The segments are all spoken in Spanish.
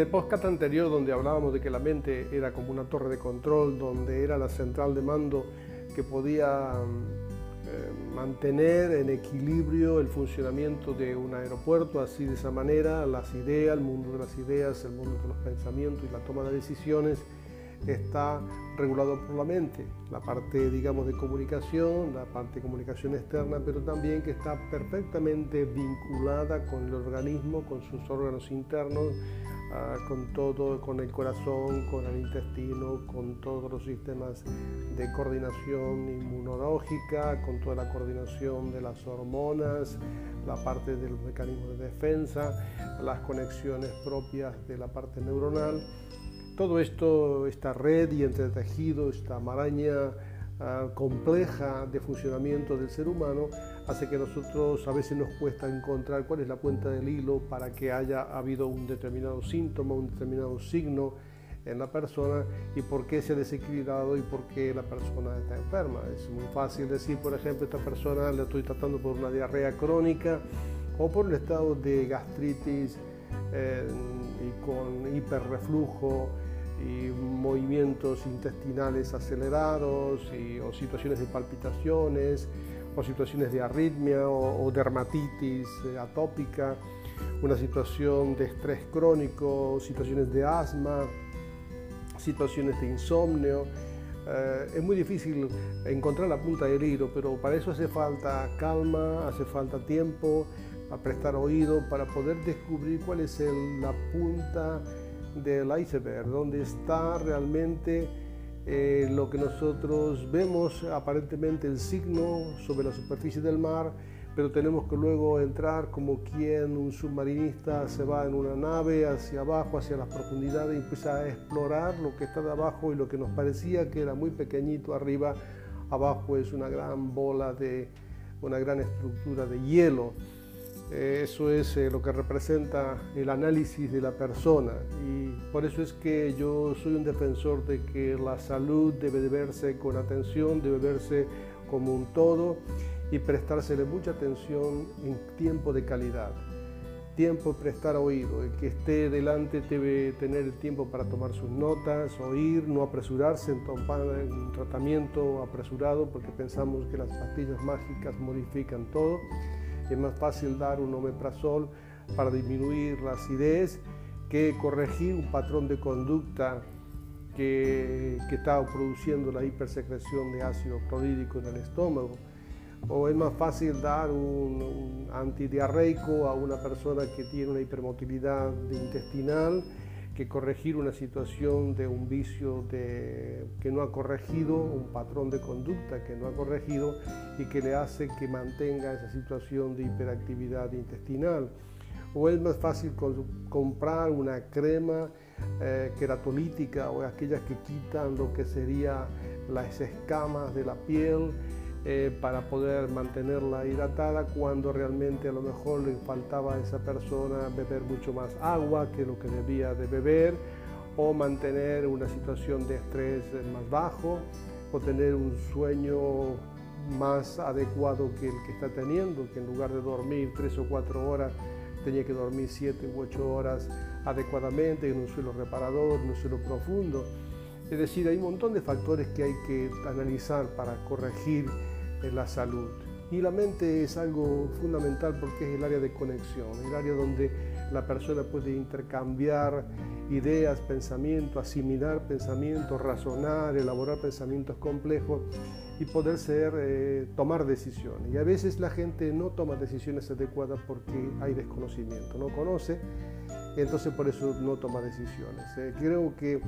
El podcast anterior donde hablábamos de que la mente era como una torre de control, donde era la central de mando que podía eh, mantener en equilibrio el funcionamiento de un aeropuerto, así de esa manera las ideas, el mundo de las ideas, el mundo de los pensamientos y la toma de decisiones está regulado por la mente, la parte digamos de comunicación, la parte de comunicación externa, pero también que está perfectamente vinculada con el organismo, con sus órganos internos, Ah, con todo, con el corazón, con el intestino, con todos los sistemas de coordinación inmunológica, con toda la coordinación de las hormonas, la parte de los mecanismos de defensa, las conexiones propias de la parte neuronal. Todo esto, esta red y entretejido, esta maraña ah, compleja de funcionamiento del ser humano, hace que nosotros a veces nos cuesta encontrar cuál es la cuenta del hilo para que haya habido un determinado síntoma, un determinado signo en la persona y por qué se ha desequilibrado y por qué la persona está enferma. Es muy fácil decir, por ejemplo, esta persona le estoy tratando por una diarrea crónica o por el estado de gastritis eh, y con hiperreflujo y movimientos intestinales acelerados o situaciones de palpitaciones o situaciones de arritmia o, dermatitis eh, atópica, una situación de estrés crónico, situaciones de asma, situaciones de insomnio. Eh, es muy difícil encontrar la punta del hilo, pero para eso hace falta calma, hace falta tiempo, a prestar oído para poder descubrir cuál es la punta del iceberg, dónde está realmente eh, lo que nosotros vemos aparentemente el signo sobre la superficie del mar, pero tenemos que luego entrar como quien un submarinista se va en una nave hacia abajo, hacia las profundidades y empieza a explorar lo que está de abajo y lo que nos parecía que era muy pequeñito arriba, abajo es una gran bola de una gran estructura de hielo. Eh, eso es eh, lo que representa el análisis de la persona. Y por eso es que yo soy un defensor de que la salud debe de verse con atención, debe verse como un todo y prestársele mucha atención en tiempo de calidad. Tiempo prestar oído, el que esté delante debe tener el tiempo para tomar sus notas, oír, no apresurarse en tomar un tratamiento apresurado porque pensamos que las pastillas mágicas modifican todo es más fácil dar un omeprazol para disminuir la acidez que corregir un patrón de conducta que, que está produciendo la hipersecreción de ácido clorhídrico en el estómago. O es más fácil dar un, un antidiarreico a una persona que tiene una hipermotilidad intestinal que corregir una situación de un vicio de, que no ha corregido, un patrón de conducta que no ha corregido y que le hace que mantenga esa situación de hiperactividad intestinal. O es más fácil comprar una crema eh, queratolítica o aquellas que quitan lo que sería las escamas de la piel eh, para poder mantenerla hidratada cuando realmente a lo mejor le faltaba a esa persona beber mucho más agua que lo que debía de beber o mantener una situación de estrés más bajo o tener un sueño más adecuado que el que está teniendo, que en lugar de dormir tres o cuatro horas tenía que dormir siete u ocho horas adecuadamente en un suelo reparador, en un suelo profundo. Es decir, hay un montón de factores que hay que analizar para corregir la salud. Y la mente es algo fundamental porque es el área de conexión, el área donde la persona puede intercambiar ideas, pensamientos, asimilar pensamientos, razonar, elaborar pensamientos complejos y poder ser, eh, tomar decisiones. Y a veces la gente no toma decisiones adecuadas porque hay desconocimiento, no conoce, entonces por eso no toma decisiones. Eh, creo que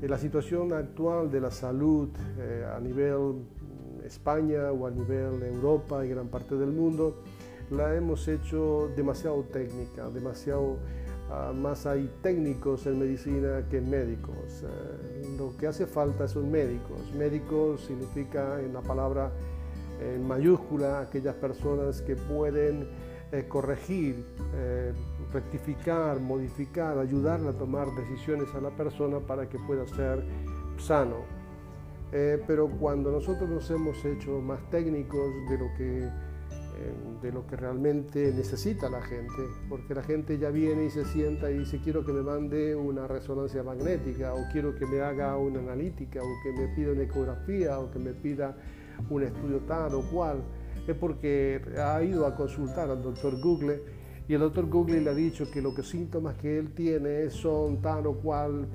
la situación actual de la salud eh, a nivel España o a nivel de Europa y gran parte del mundo, la hemos hecho demasiado técnica, demasiado ah, más hay técnicos en medicina que médicos. Eh, lo que hace falta son médicos. Médicos significa en la palabra en mayúscula aquellas personas que pueden eh, corregir, eh, rectificar, modificar, ayudarle a tomar decisiones a la persona para que pueda ser sano. Pero cuando nosotros nos hemos hecho más técnicos de lo que de lo que realmente necesita la gente, porque la gente ya viene y se sienta y dice quiero que me mande una resonancia magnética o quiero que me haga una analítica o que me pida una ecografía o que me pida un estudio tal o cual, es porque ha ido a consultar al doctor Google y el doctor Google le ha dicho que los síntomas que él tiene son tal o cual,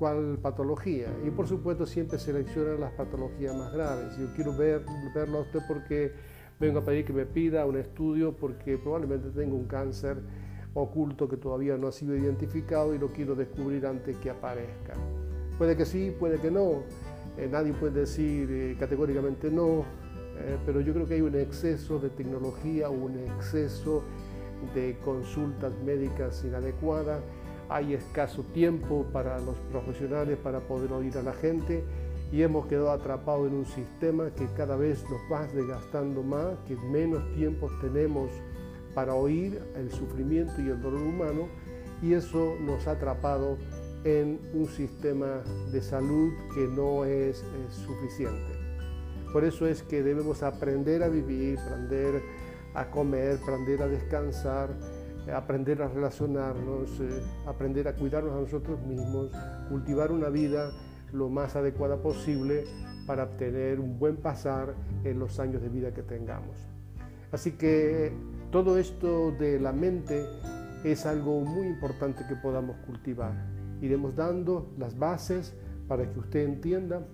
cual patología y por supuesto siempre selecciona las patologías más graves. Yo quiero ver, verlo a usted porque vengo a pedir que me pida un estudio porque probablemente tengo un cáncer oculto que todavía no ha sido identificado y lo quiero descubrir antes que aparezca. Puede que sí, puede que no. Eh, nadie puede decir eh, categóricamente no, eh, pero yo creo que hay un exceso de tecnología, un exceso de consultas médicas inadecuadas, hay escaso tiempo para los profesionales para poder oír a la gente y hemos quedado atrapados en un sistema que cada vez nos va desgastando más, que menos tiempo tenemos para oír el sufrimiento y el dolor humano y eso nos ha atrapado en un sistema de salud que no es, suficiente. Por eso es que debemos aprender a vivir, aprender a comer, aprender a descansar, aprender a relacionarnos, eh, aprender a cuidarnos a nosotros mismos, cultivar una vida lo más adecuada posible para obtener un buen pasar en los años de vida que tengamos. Así que todo esto de la mente es algo muy importante que podamos cultivar. Iremos dando las bases para que usted entienda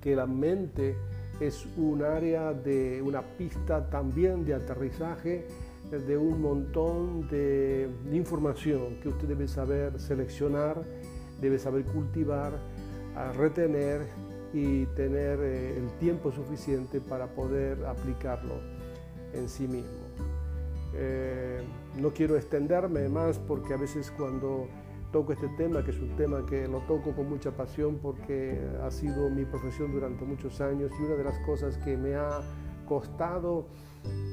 que la mente es un área de una pista también de aterrizaje de un montón de, información que usted debe saber seleccionar, debe saber cultivar retener y tener eh, el tiempo suficiente para poder aplicarlo en sí mismo. Eh, no quiero extenderme más porque a veces cuando toco este tema, que es un tema que lo toco con mucha pasión porque ha sido mi profesión durante muchos años y una de las cosas que me ha costado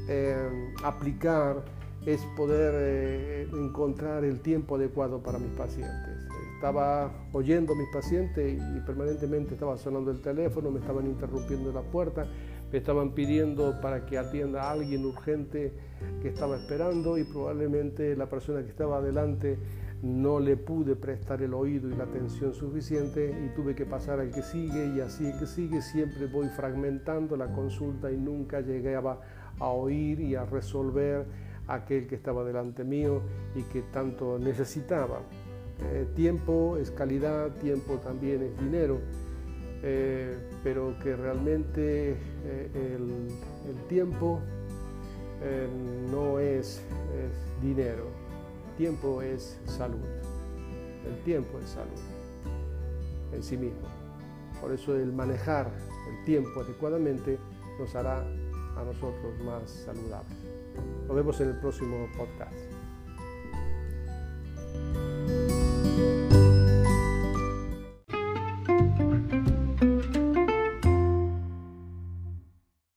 eh, aplicar es poder encontrar el tiempo adecuado para mis pacientes. Estaba oyendo a mis pacientes y permanentemente estaba sonando el teléfono, me estaban interrumpiendo la puerta, me estaban pidiendo para que atienda a alguien urgente que estaba esperando y probablemente la persona que estaba adelante no le pude prestar el oído y la atención suficiente y tuve que pasar al que sigue y así el que sigue. Siempre voy fragmentando la consulta y nunca llegaba a oír y a resolver aquel que estaba delante mío y que tanto necesitaba. Eh, tiempo es calidad, tiempo también es dinero, eh, pero que realmente eh, el, tiempo no es, es, dinero, tiempo es salud, el tiempo es salud en sí mismo. Por eso el manejar el tiempo adecuadamente nos hará a nosotros más saludables. Nos vemos en el próximo podcast.